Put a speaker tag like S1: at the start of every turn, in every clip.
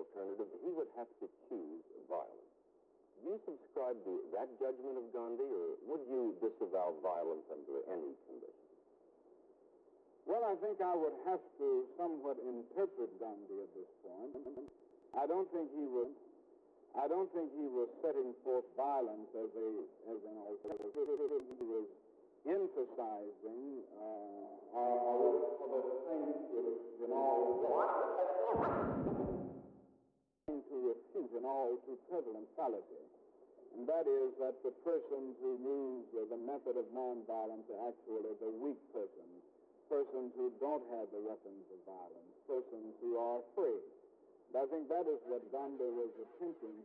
S1: alternative, he would have to choose violence. Do you subscribe to that judgment of Gandhi, or would you disavow violence under any conditions?
S2: Well, I think I would have to somewhat interpret Gandhi at this point. I don't think he would. I don't think he was setting forth violence as a as an alternative. He was emphasizing uh, all the things in all to refute in all too prevalent fallacy. And that is that the persons who use the method of nonviolence are actually the weak persons, persons who don't have the weapons of violence, persons who are afraid. And I think that is what Gandhi was attempting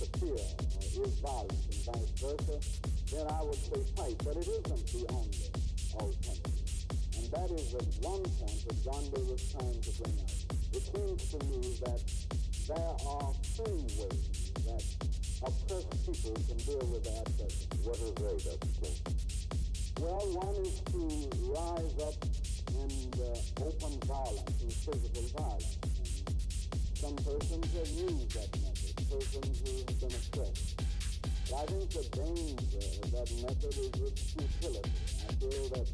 S2: the fear is violence and vice versa, then I would say fight. But it isn't the only alternative. And that is the one point that Gandhi was trying to bring out. It seems to me that there are three ways that oppressed people can deal with that.
S1: What are they, Dr.
S2: Well, one is to rise up and uh, open violence physical violence. Some persons have used that method, persons who have been oppressed. I think the danger of uh, that method is its futility. I feel that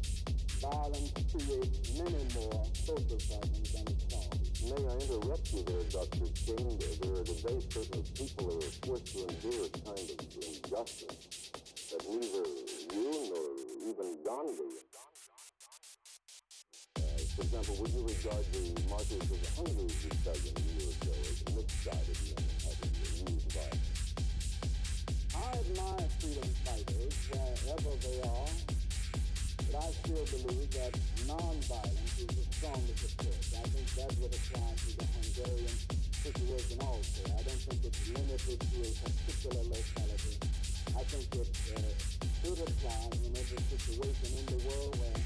S2: violence creates many more social problems than it solves.
S1: May I interrupt you there, Dr. King? There are today certain people who are forced to endure a kind of injustice that neither you nor even Gandhi uh, for example, would you regard the martyrs of Hungary rebellion a year
S2: I admire freedom fighters wherever they are, but I still believe that nonviolence is the strongest approach. I think that would apply to the Hungarian situation also. I don't think it's limited to a particular locality. I think it should apply in every situation in the world where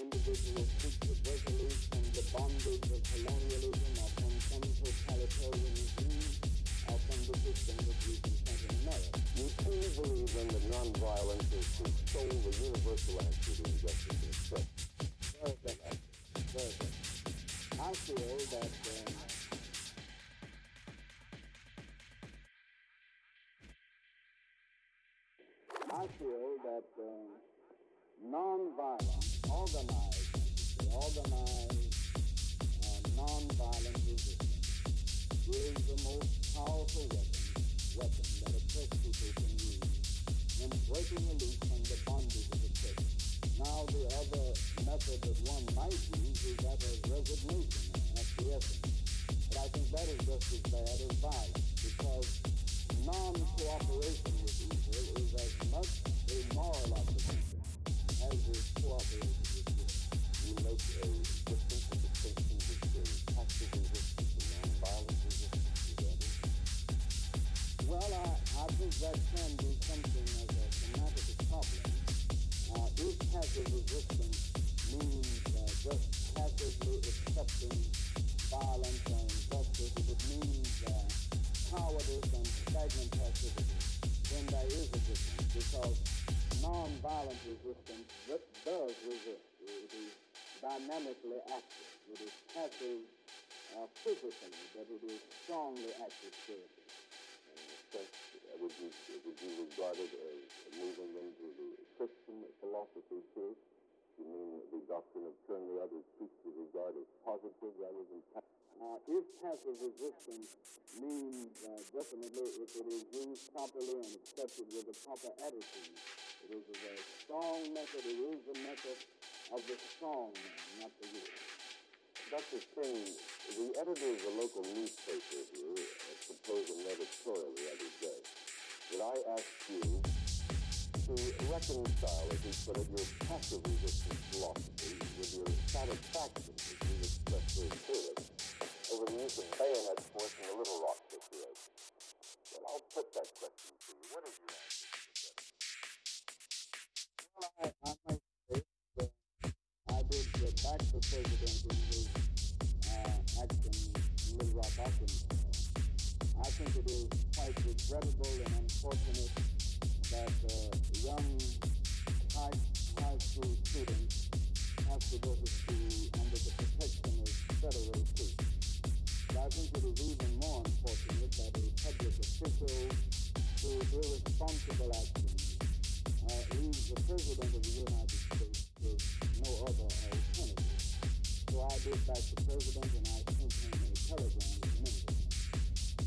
S2: individuals seek to break loose from the bondage of colonialism or from or from the system.
S1: Truly believe that nonviolence the sole, the universal answer to injustice.
S2: I feel that um, I feel that uh, nonviolence, organized, organized uh, nonviolent resistance is the most powerful weapon, weapon as is cooperation with good.
S1: You make a that
S2: can be something a problem. Passive resistance uh, passively accepting violence and it means cowardice and there is because non-violent resistance does resist. It is dynamically active. It is passive uh, physically, but it is strongly active spiritually.
S1: Uh, you, would you regard it as moving into the Christian philosophy too? You mean the doctrine of turn the other cheek to regard as positive rather than passive?
S2: Uh, if passive resistance means uh, definitely if it is used properly and accepted with the proper attitude, it is a very strong method. It is the method of the strong man, not the weak.
S1: Dr. King, the editor of the local newspaper here proposed an editorial the other day. Would I ask you to reconcile, as he put it, your passive resistance philosophy with your satisfaction, as you expressed very clearly, over the use of bayonet force in the Little Rock situation? Well, I'll put that question to you. What is your answer to that?
S2: Well, I, I might say that I did uh, back the president in his uh, action Little Rock, Arkansas. I think it is quite regrettable and unfortunate that uh, young high, high school students have to go to school under the protection of federal troops. But I think it is even more unfortunate that a public official through irresponsible actions uh, leaves the President of the United States with no other alternative. So I did back the President and I sent him a telegram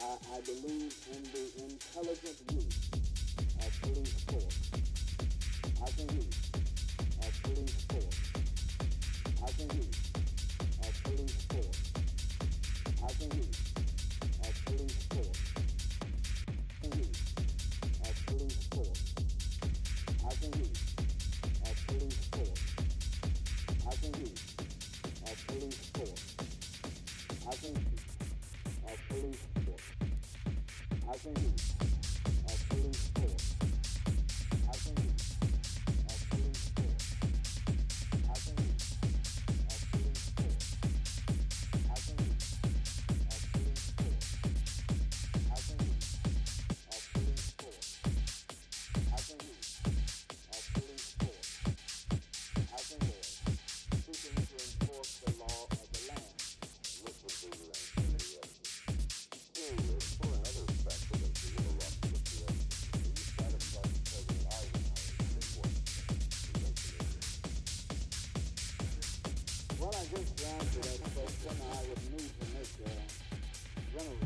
S2: I, I believe in the intelligent use of police Well, I just answered that but question, I would need to make a general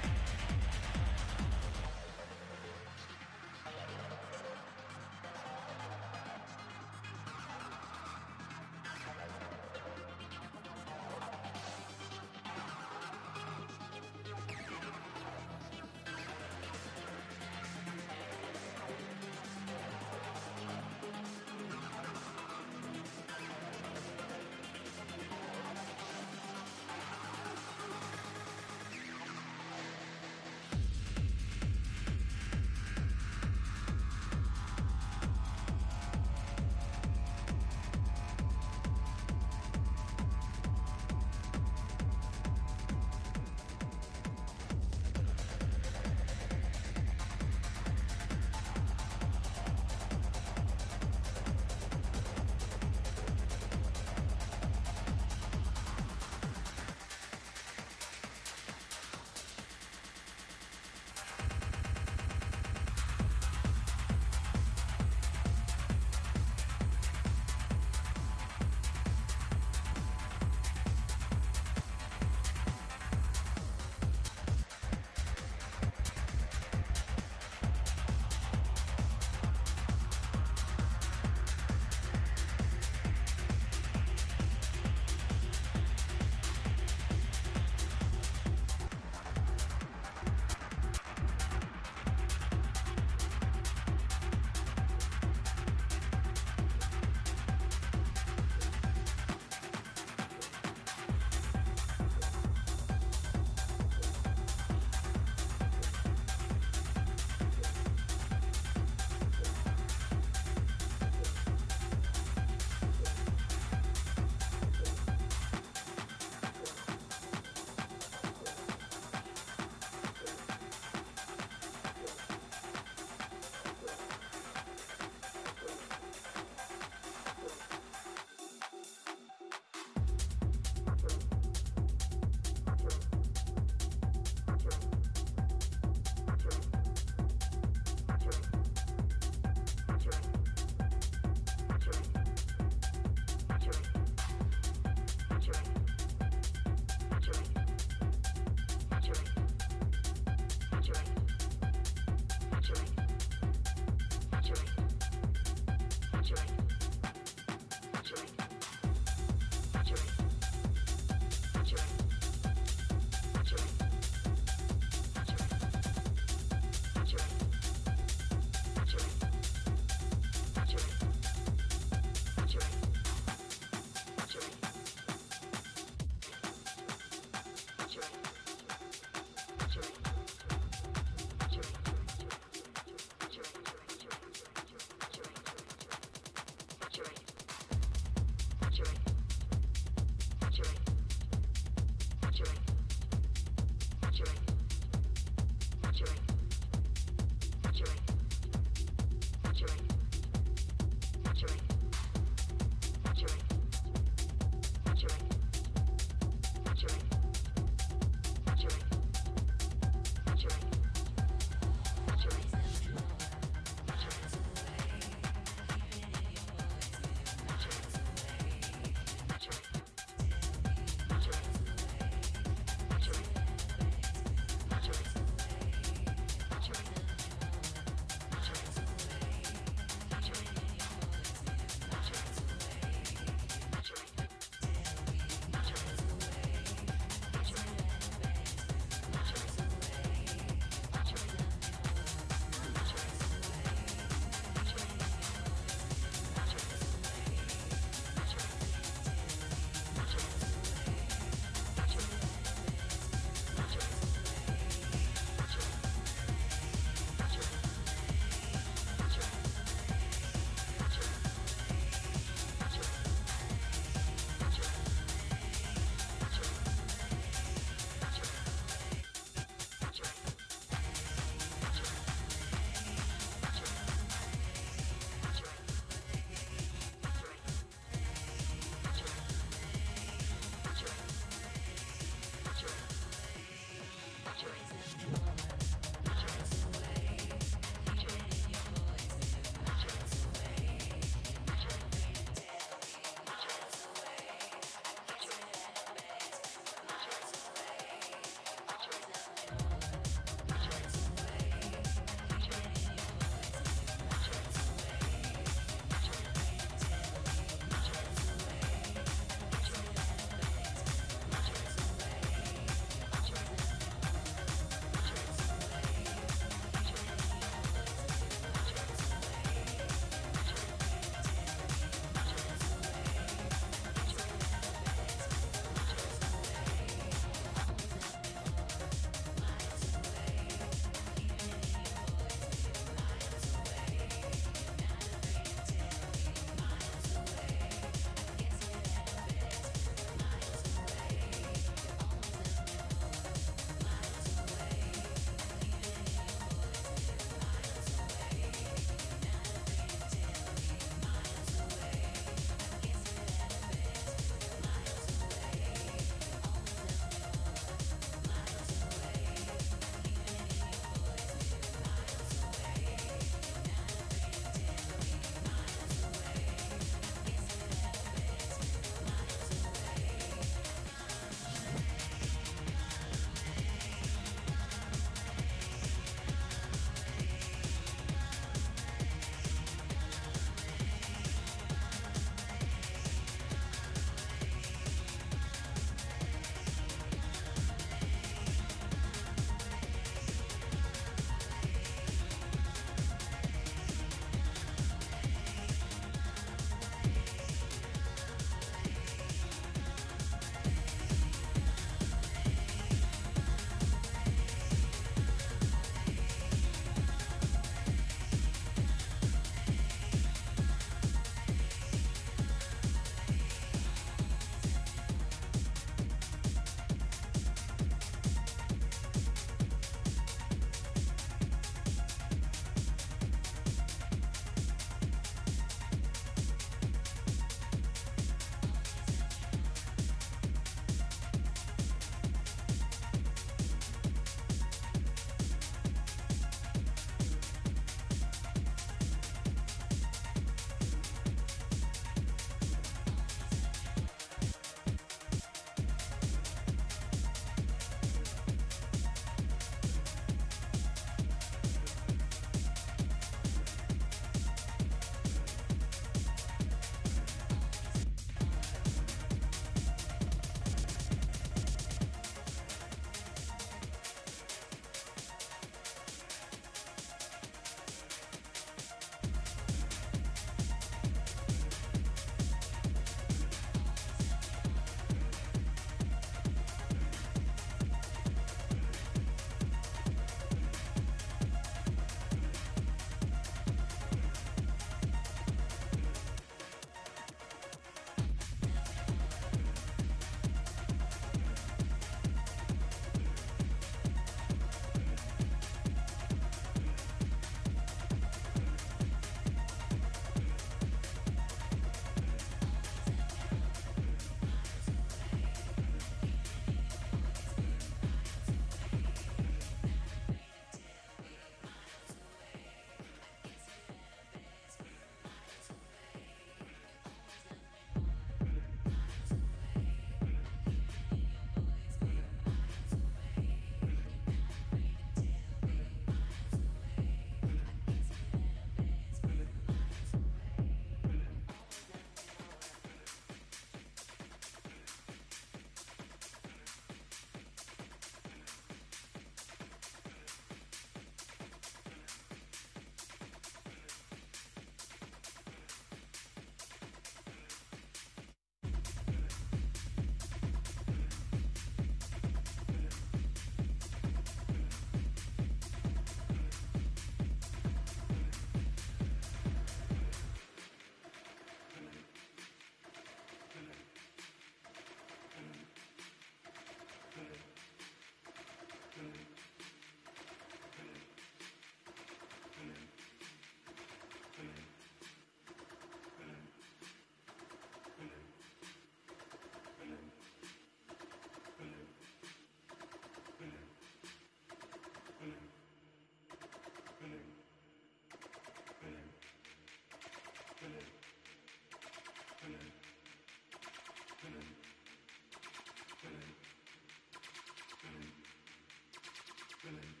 S2: Excellent.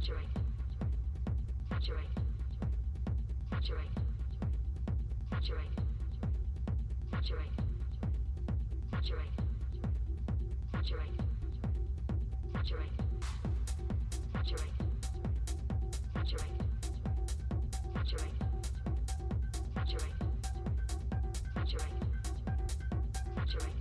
S2: Saturate. Saturate. Saturate. Saturate. Saturate. Saturate. Saturate. Saturate. Saturate. Saturate. Saturate. Saturate. Saturate. Saturate.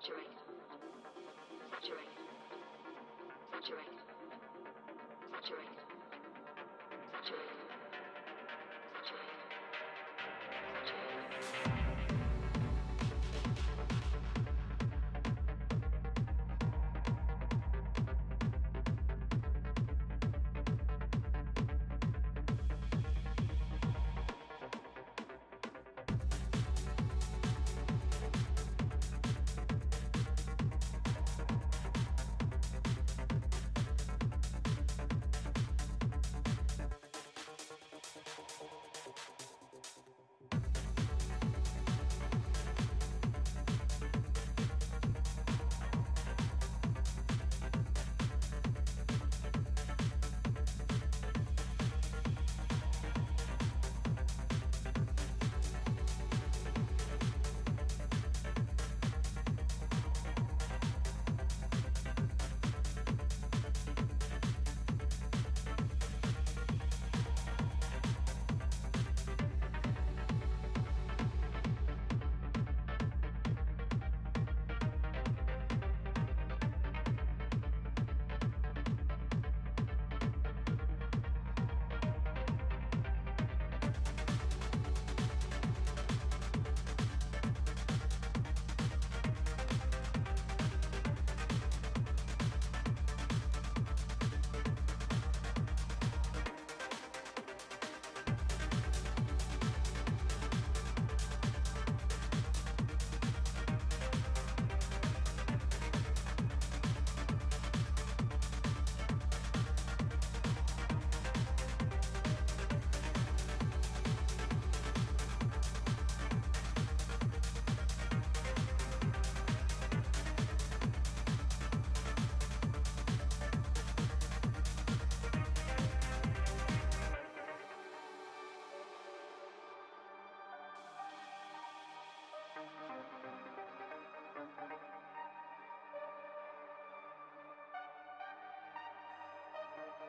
S2: saturate, saturate, saturate, saturate,
S1: saturate.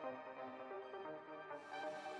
S1: Thank you.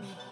S3: me.